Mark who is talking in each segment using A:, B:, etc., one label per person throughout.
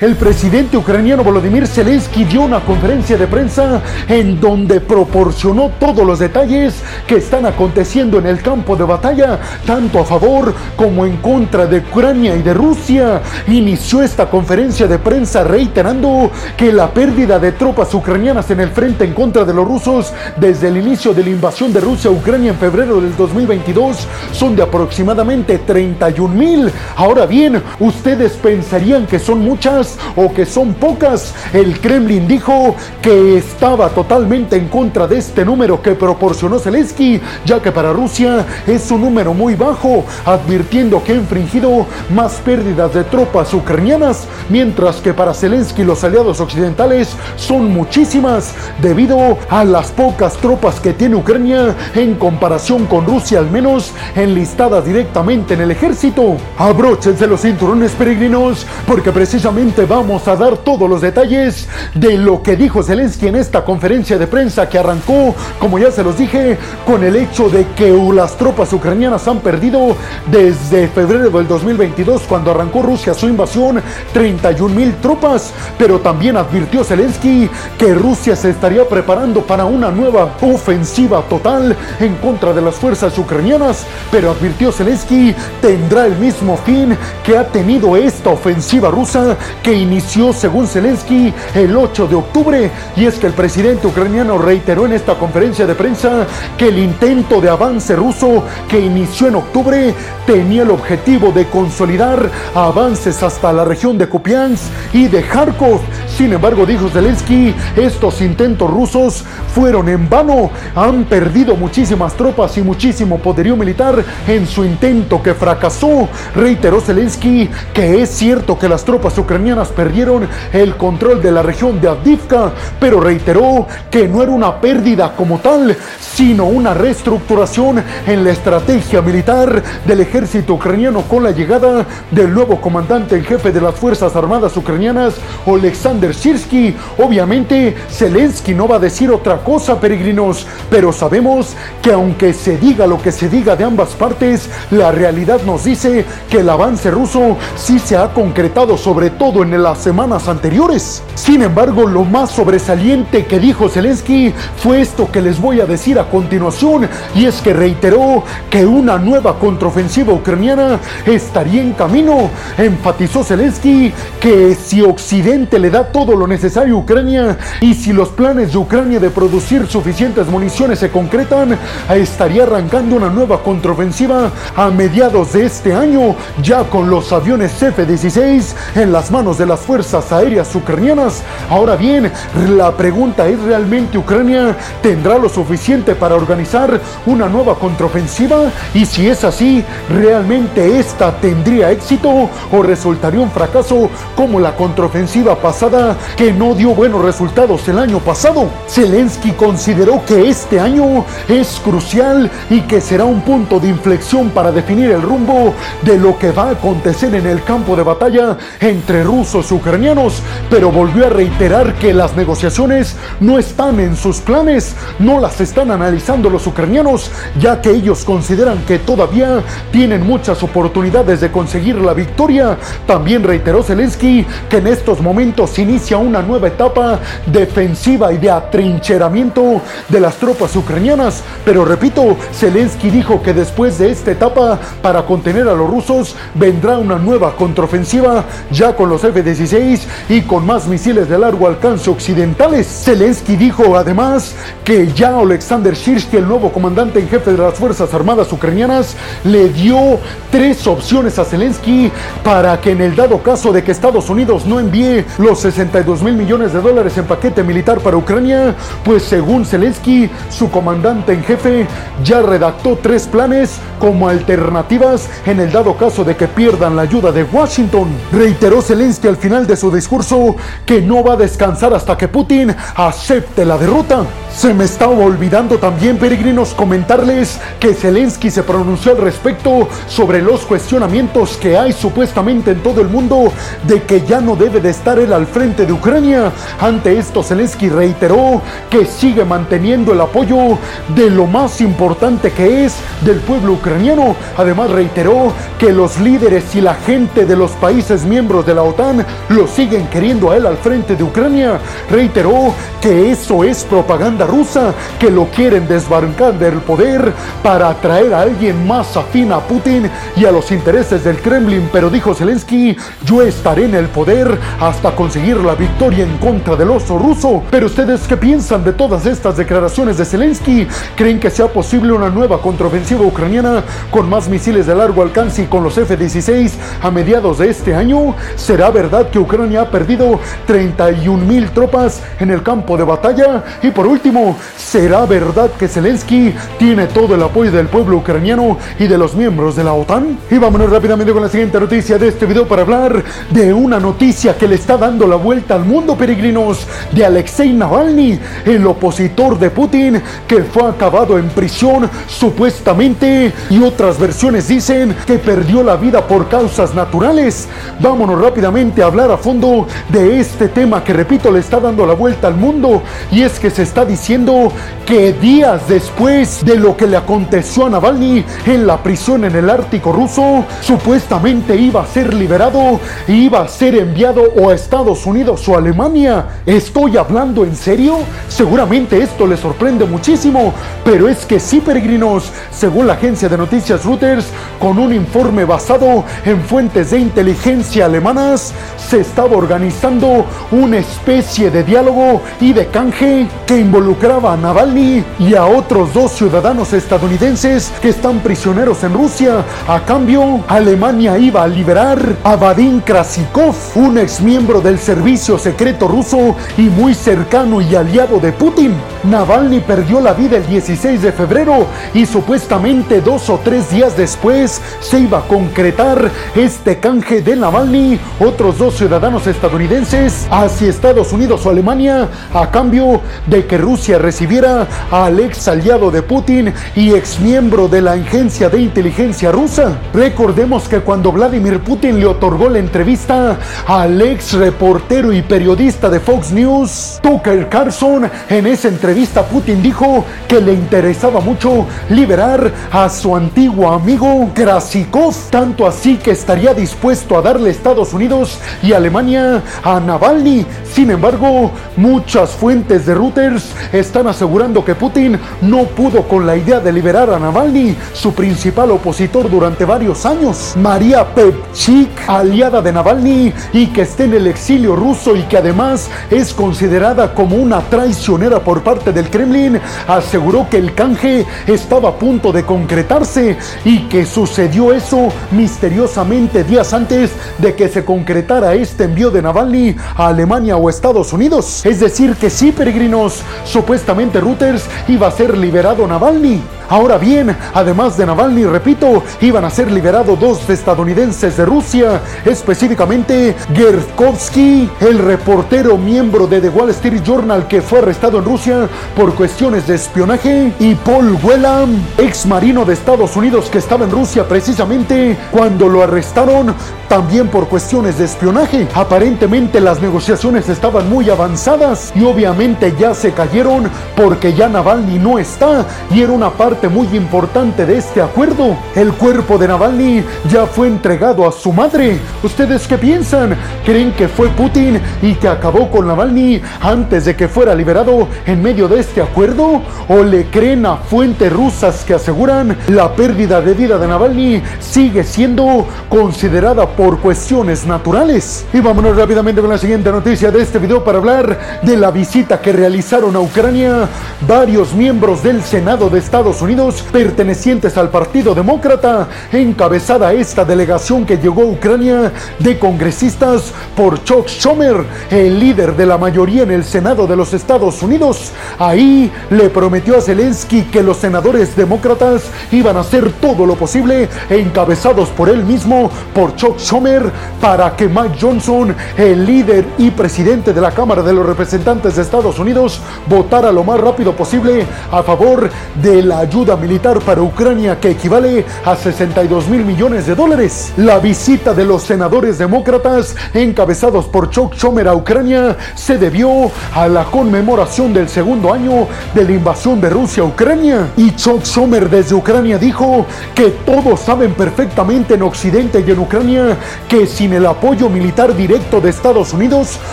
A: El presidente ucraniano Volodymyr Zelensky dio una conferencia de prensa en donde proporcionó todos los detalles que están aconteciendo en el campo de batalla, tanto a favor como en contra de Ucrania y de Rusia. Inició esta conferencia de prensa reiterando que la pérdida de tropas ucranianas en el frente en contra de los rusos desde el inicio de la invasión de Rusia a Ucrania en febrero del 2022 son de aproximadamente 31 mil. Ahora bien, ustedes pensarían que son muchas o que son pocas. El Kremlin dijo que estaba totalmente en contra de este número que proporcionó Zelensky, ya que para Rusia es un número muy bajo, advirtiendo que ha infringido más pérdidas de tropas ucranianas, mientras que para Zelensky los aliados occidentales son muchísimas debido a las pocas tropas que tiene Ucrania en comparación con Rusia, al menos enlistadas directamente en el ejército. Abróchense los cinturones peregrinos porque precisamente vamos a dar todos los detalles de lo que dijo Zelensky en esta conferencia de prensa que arrancó, como ya se los dije, con el hecho de que las tropas ucranianas han perdido desde febrero del 2022, cuando arrancó Rusia su invasión, 31 mil tropas, pero también advirtió Zelensky que Rusia se estaría preparando para una nueva ofensiva total en contra de las fuerzas ucranianas, pero advirtió Zelensky tendrá el mismo fin que ha tenido esta ofensiva rusa que inició, según Zelensky, el 8 de octubre. Y es que el presidente ucraniano reiteró en esta conferencia de prensa que el intento de avance ruso que inició en octubre tenía el objetivo de consolidar avances hasta la región de Kupiansk y de Kharkov. Sin embargo, dijo Zelensky, estos intentos rusos fueron en vano. Han perdido muchísimas tropas y muchísimo poderío militar en su intento que fracasó. Reiteró Zelensky que es cierto que las tropas ucranianas perdieron el control de la región de Avdivka, pero reiteró que no era una pérdida como tal, sino una reestructuración en la estrategia militar del ejército ucraniano con la llegada del nuevo comandante en jefe de las Fuerzas Armadas ucranianas, Alexander Sirsky. Obviamente, Zelensky no va a decir otra cosa, peregrinos, pero sabemos que aunque se diga lo que se diga de ambas partes, la realidad nos dice que el avance ruso sí se ha concretado sobre todo en las semanas anteriores. Sin embargo, lo más sobresaliente que dijo Zelensky fue esto que les voy a decir a continuación, y es que reiteró que una nueva contraofensiva ucraniana estaría en camino. Enfatizó Zelensky que si Occidente le da todo lo necesario a Ucrania y si los planes de Ucrania de producir suficientes municiones se concretan, estaría arrancando una nueva contraofensiva a mediados de este año, ya con los aviones F-16 en las manos de las fuerzas aéreas ucranianas. Ahora bien, la pregunta es, ¿realmente Ucrania tendrá lo suficiente para organizar una nueva contraofensiva? Y si es así, ¿realmente esta tendría éxito o resultaría un fracaso como la contraofensiva pasada que no dio buenos resultados el año pasado? Zelensky consideró que este año es crucial y que será un punto de inflexión para definir el rumbo de lo que va a acontecer en el campo de batalla entre Rusia rusos ucranianos, pero volvió a reiterar que las negociaciones no están en sus planes, no las están analizando los ucranianos, ya que ellos consideran que todavía tienen muchas oportunidades de conseguir la victoria. También reiteró Zelensky que en estos momentos inicia una nueva etapa defensiva y de atrincheramiento de las tropas ucranianas, pero repito, Zelensky dijo que después de esta etapa para contener a los rusos vendrá una nueva contraofensiva ya con los F-16 y con más misiles de largo alcance occidentales. Zelensky dijo además que ya Alexander Shirsky, el nuevo comandante en jefe de las Fuerzas Armadas ucranianas, le dio tres opciones a Zelensky para que en el dado caso de que Estados Unidos no envíe los 62 mil millones de dólares en paquete militar para Ucrania, pues según Zelensky, su comandante en jefe ya redactó tres planes como alternativas en el dado caso de que pierdan la ayuda de Washington. Reiteró Zelensky que al final de su discurso que no va a descansar hasta que Putin acepte la derrota. Se me estaba olvidando también, peregrinos, comentarles que Zelensky se pronunció al respecto sobre los cuestionamientos que hay supuestamente en todo el mundo de que ya no debe de estar él al frente de Ucrania. Ante esto, Zelensky reiteró que sigue manteniendo el apoyo de lo más importante que es del pueblo ucraniano. Además, reiteró que los líderes y la gente de los países miembros de la OTAN lo siguen queriendo a él al frente de Ucrania. Reiteró que eso es propaganda rusa, que lo quieren desbarrancar del poder para atraer a alguien más afín a Putin y a los intereses del Kremlin. Pero dijo Zelensky, yo estaré en el poder hasta conseguir la victoria en contra del oso ruso. Pero ustedes qué piensan de todas estas declaraciones de Zelensky? ¿Creen que sea posible una nueva contraofensiva ucraniana con más misiles de largo alcance y con los F-16 a mediados de este año? ¿Será verdad que Ucrania ha perdido 31 mil tropas en el campo de batalla? Y por último, ¿será verdad que Zelensky tiene todo el apoyo del pueblo ucraniano y de los miembros de la OTAN? Y vámonos rápidamente con la siguiente noticia de este video para hablar de una noticia que le está dando la vuelta al mundo, peregrinos, de Alexei Navalny, el opositor de Putin, que fue acabado en prisión supuestamente y otras versiones dicen que perdió la vida por causas naturales. Vámonos rápidamente hablar a fondo de este tema que repito le está dando la vuelta al mundo y es que se está diciendo que días después de lo que le aconteció a Navalny en la prisión en el Ártico ruso, supuestamente iba a ser liberado iba a ser enviado o a Estados Unidos o Alemania. ¿Estoy hablando en serio? Seguramente esto le sorprende muchísimo, pero es que sí, peregrinos, según la agencia de noticias Reuters, con un informe basado en fuentes de inteligencia alemanas, se estaba organizando una especie de diálogo y de canje que involucraba a Navalny y a otros dos ciudadanos estadounidenses que están prisioneros en Rusia. A cambio, Alemania iba a liberar a Vadim Krasikov, un ex miembro del servicio secreto ruso y muy cercano y aliado de Putin. Navalny perdió la vida el 16 de febrero y supuestamente dos o tres días después se iba a concretar este canje de Navalny, otros dos ciudadanos estadounidenses, hacia Estados Unidos o Alemania a cambio de que Rusia recibiera al ex aliado de Putin y ex miembro de la agencia de inteligencia rusa. Recordemos que cuando Vladimir Putin le otorgó la entrevista al ex reportero y periodista de Fox News, Tucker Carlson, en esa entrevista Putin dijo que le interesaba mucho liberar a su antiguo amigo Krasikov, tanto así que estaría dispuesto a darle Estados Unidos y Alemania a Navalny. Sin embargo, muchas fuentes de Reuters están asegurando que Putin no pudo con la idea de liberar a Navalny, su principal opositor durante varios años. María Pepchik, aliada de Navalny y que esté en el exilio ruso y que además es considerada como una traicionera por parte del Kremlin, aseguró que el canje estaba a punto de concretarse y que sucedió eso misteriosamente días antes de que se concretara este envío de Navalny a Alemania Estados Unidos. Es decir, que sí, peregrinos, supuestamente Reuters iba a ser liberado Navalny. Ahora bien, además de Navalny, repito, iban a ser liberados dos estadounidenses de Rusia, específicamente Gertkovsky, el reportero miembro de The Wall Street Journal que fue arrestado en Rusia por cuestiones de espionaje, y Paul Whelan, ex marino de Estados Unidos que estaba en Rusia precisamente cuando lo arrestaron también por cuestiones de espionaje. Aparentemente las negociaciones estaban muy avanzadas y obviamente ya se cayeron porque ya Navalny no está y era una parte muy importante de este acuerdo. El cuerpo de Navalny ya fue entregado a su madre. ¿Ustedes qué piensan? ¿Creen que fue Putin y que acabó con Navalny antes de que fuera liberado en medio de este acuerdo? ¿O le creen a fuentes rusas que aseguran la pérdida de vida de Navalny sigue siendo considerada por cuestiones naturales? Y vámonos rápidamente con la siguiente noticia de este video para hablar de la visita que realizaron a Ucrania varios miembros del Senado de Estados Unidos pertenecientes al Partido Demócrata, encabezada esta delegación que llegó a Ucrania de congresistas por Chuck Schumer, el líder de la mayoría en el Senado de los Estados Unidos. Ahí le prometió a Zelensky que los senadores demócratas iban a hacer todo lo posible, encabezados por él mismo, por Chuck Schumer, para que Mike Johnson, el líder y presidente de la Cámara de los Representantes de Estados Unidos, votara lo más rápido posible a favor de la ayuda militar para Ucrania que equivale a 62 mil millones de dólares. La visita de los senadores demócratas encabezados por Chuck Schumer a Ucrania se debió a la conmemoración del segundo año de la invasión de Rusia a Ucrania. Y Chuck Schumer desde Ucrania dijo que todos saben perfectamente en Occidente y en Ucrania que sin el apoyo militar directo de Estados Unidos,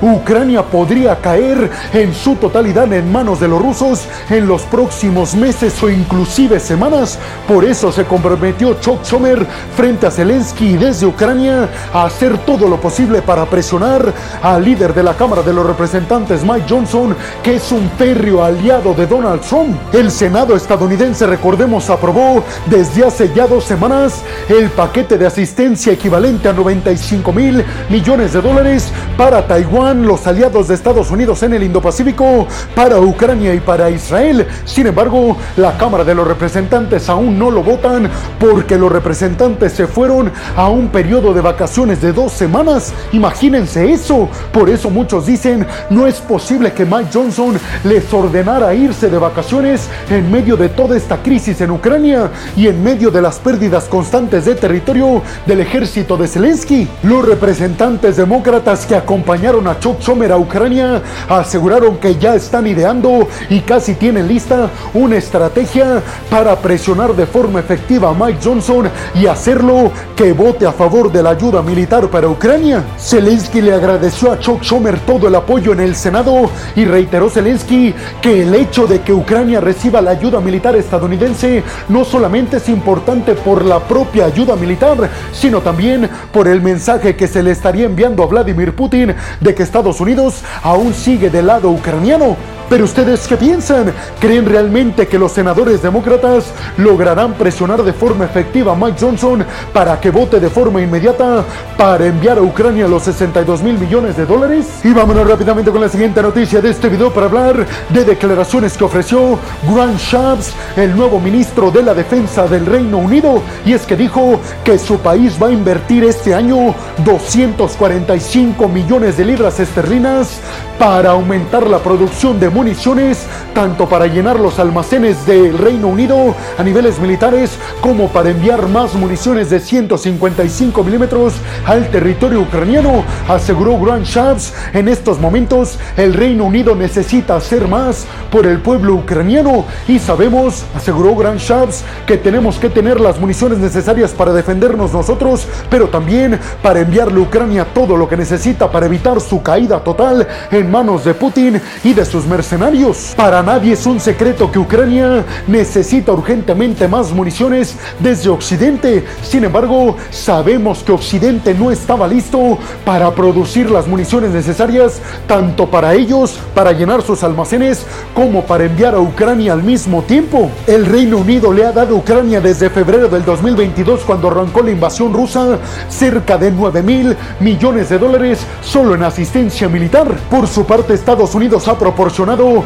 A: Ucrania podría caer en su totalidad en manos de los rusos en los próximos meses o inclusive semanas. Por eso se comprometió Chuck Schumer frente a Zelensky desde Ucrania a hacer todo lo posible para presionar al líder de la Cámara de los Representantes, Mike Johnson, que es un férreo aliado de Donald Trump. El Senado estadounidense, recordemos, aprobó desde hace ya dos semanas el paquete de asistencia equivalente a 95 mil millones de dólares para Taiwán, los aliados de Estados Unidos en el Indo-Pacífico, para Ucrania y para Israel. Sin embargo, la Cámara de los Representantes aún no lo votan porque los representantes se fueron a un periodo de vacaciones de dos semanas. Imagínense eso. Por eso muchos dicen, no es posible que Mike Johnson les ordenara irse de vacaciones en medio de toda esta crisis en Ucrania y en medio de las pérdidas constantes de territorio del ejército de Zelensky. Los representantes demócratas que acompañaron a Chuck Schumer a Ucrania aseguraron que ya están ideando y casi tienen lista una estrategia para presionar de forma efectiva a Mike Johnson y hacerlo que vote a favor de la ayuda militar para Ucrania. Zelensky le agradeció a Chuck Schumer todo el apoyo en el Senado y reiteró Zelensky que el hecho de que Ucrania reciba la ayuda militar estadounidense no solamente es importante por la propia ayuda militar, sino también por el mensaje que se le estaría enviando a Vladimir Putin de que Estados Unidos aún sigue del lado ucraniano. Pero ustedes qué piensan? ¿Creen realmente que los senadores demócratas lograrán presionar de forma efectiva a Mike Johnson para que vote de forma inmediata para enviar a Ucrania los 62 mil millones de dólares? Y vámonos rápidamente con la siguiente noticia de este video para hablar de declaraciones que ofreció Grant Shapps, el nuevo ministro de la Defensa del Reino Unido, y es que dijo que su país va a invertir este año 245 millones de libras esterlinas para aumentar la producción de municiones, tanto para llenar los almacenes del Reino Unido a niveles militares, como para enviar más municiones de 155 milímetros al territorio ucraniano, aseguró Grant Shapps. En estos momentos, el Reino Unido necesita hacer más por el pueblo ucraniano y sabemos, aseguró Grant Shapps, que tenemos que tener las municiones necesarias para defendernos nosotros, pero también para enviarle a Ucrania todo lo que necesita para evitar su caída total en manos de Putin y de sus mercenarios para nadie es un secreto que Ucrania necesita urgentemente más municiones desde Occidente. Sin embargo, sabemos que Occidente no estaba listo para producir las municiones necesarias tanto para ellos, para llenar sus almacenes, como para enviar a Ucrania al mismo tiempo. El Reino Unido le ha dado a Ucrania desde febrero del 2022, cuando arrancó la invasión rusa, cerca de 9 mil millones de dólares solo en asistencia militar. Por su parte, Estados Unidos ha proporcionado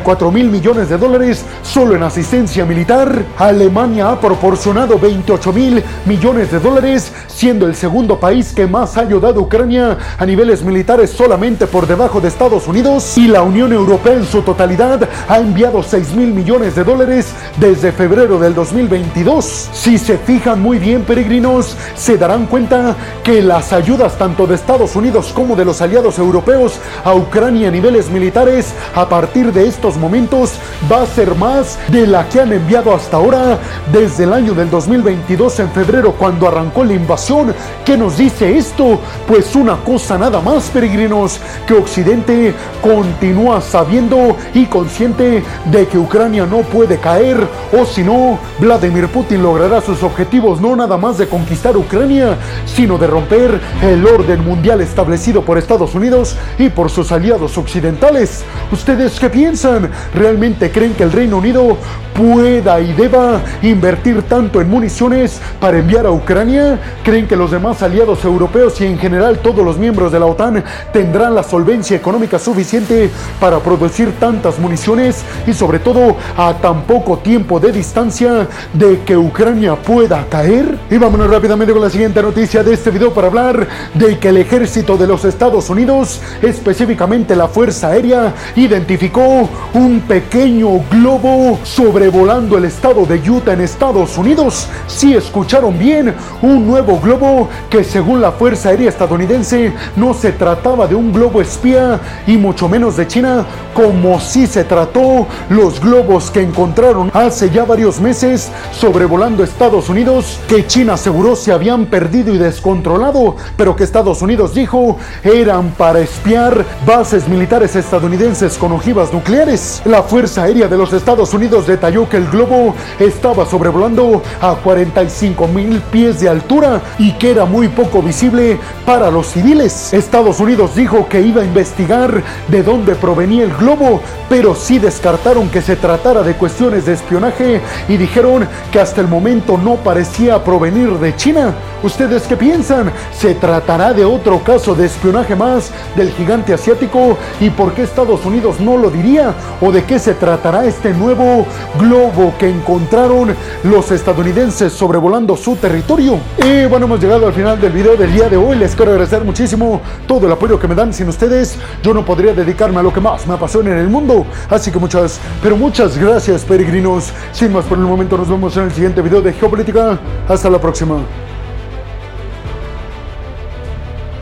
A: 44 mil millones de dólares solo en asistencia militar. Alemania ha proporcionado 28 mil millones de dólares, siendo el segundo país que más ha ayudado a Ucrania a niveles militares solamente por debajo de Estados Unidos. Y la Unión Europea en su totalidad ha enviado 6 mil millones de dólares desde febrero del 2022. Si se fijan muy bien, peregrinos, se darán cuenta que las ayudas tanto de Estados Unidos como de los aliados europeos a Ucrania a niveles militares a partir de estos momentos va a ser más de la que han enviado hasta ahora desde el año del 2022 en febrero cuando arrancó la invasión. ¿Qué nos dice esto? Pues una cosa nada más, peregrinos, que Occidente continúa sabiendo y consciente de que Ucrania no puede caer o si no, Vladimir Putin logrará sus objetivos no nada más de conquistar Ucrania, sino de romper el orden mundial establecido por Estados Unidos y por sus aliados occidentales. ¿Ustedes qué piensan? ¿Realmente creen que el Reino Unido pueda y deba invertir tanto en municiones para enviar a Ucrania? ¿Creen que los demás aliados europeos y en general todos los miembros de la OTAN tendrán la solvencia económica suficiente para producir tantas municiones y sobre todo a tan poco tiempo de distancia de que Ucrania pueda caer? Y vámonos rápidamente con la siguiente noticia de este video para hablar de que el ejército de los Estados Unidos, específicamente la Fuerza Aérea, identificó un pequeño globo sobrevolando el estado de Utah en Estados Unidos. Si escucharon bien, un nuevo globo que según la Fuerza Aérea estadounidense no se trataba de un globo espía y mucho menos de China, como si se trató los globos que encontraron hace ya varios meses sobrevolando Estados Unidos, que China aseguró se habían perdido y descontrolado, pero que Estados Unidos dijo eran para espiar bases militares estadounidenses con ojivas nucleares. La Fuerza Aérea de los Estados Unidos detalló que el globo estaba sobrevolando a 45 mil pies de altura y que era muy poco visible para los civiles. Estados Unidos dijo que iba a investigar de dónde provenía el globo, pero sí descartaron que se tratara de cuestiones de espionaje y dijeron que hasta el momento no parecía provenir de China. ¿Ustedes qué piensan? ¿Se tratará de otro caso de espionaje más del gigante asiático? ¿Y por qué Estados Unidos no lo diría? ¿O de qué se tratará este nuevo globo que encontraron los estadounidenses sobrevolando su territorio? Y bueno, hemos llegado al final del video del día de hoy. Les quiero agradecer muchísimo todo el apoyo que me dan. Sin ustedes, yo no podría dedicarme a lo que más me apasiona en el mundo. Así que muchas, pero muchas gracias, peregrinos. Sin más por el momento, nos vemos en el siguiente video de Geopolítica. Hasta la próxima.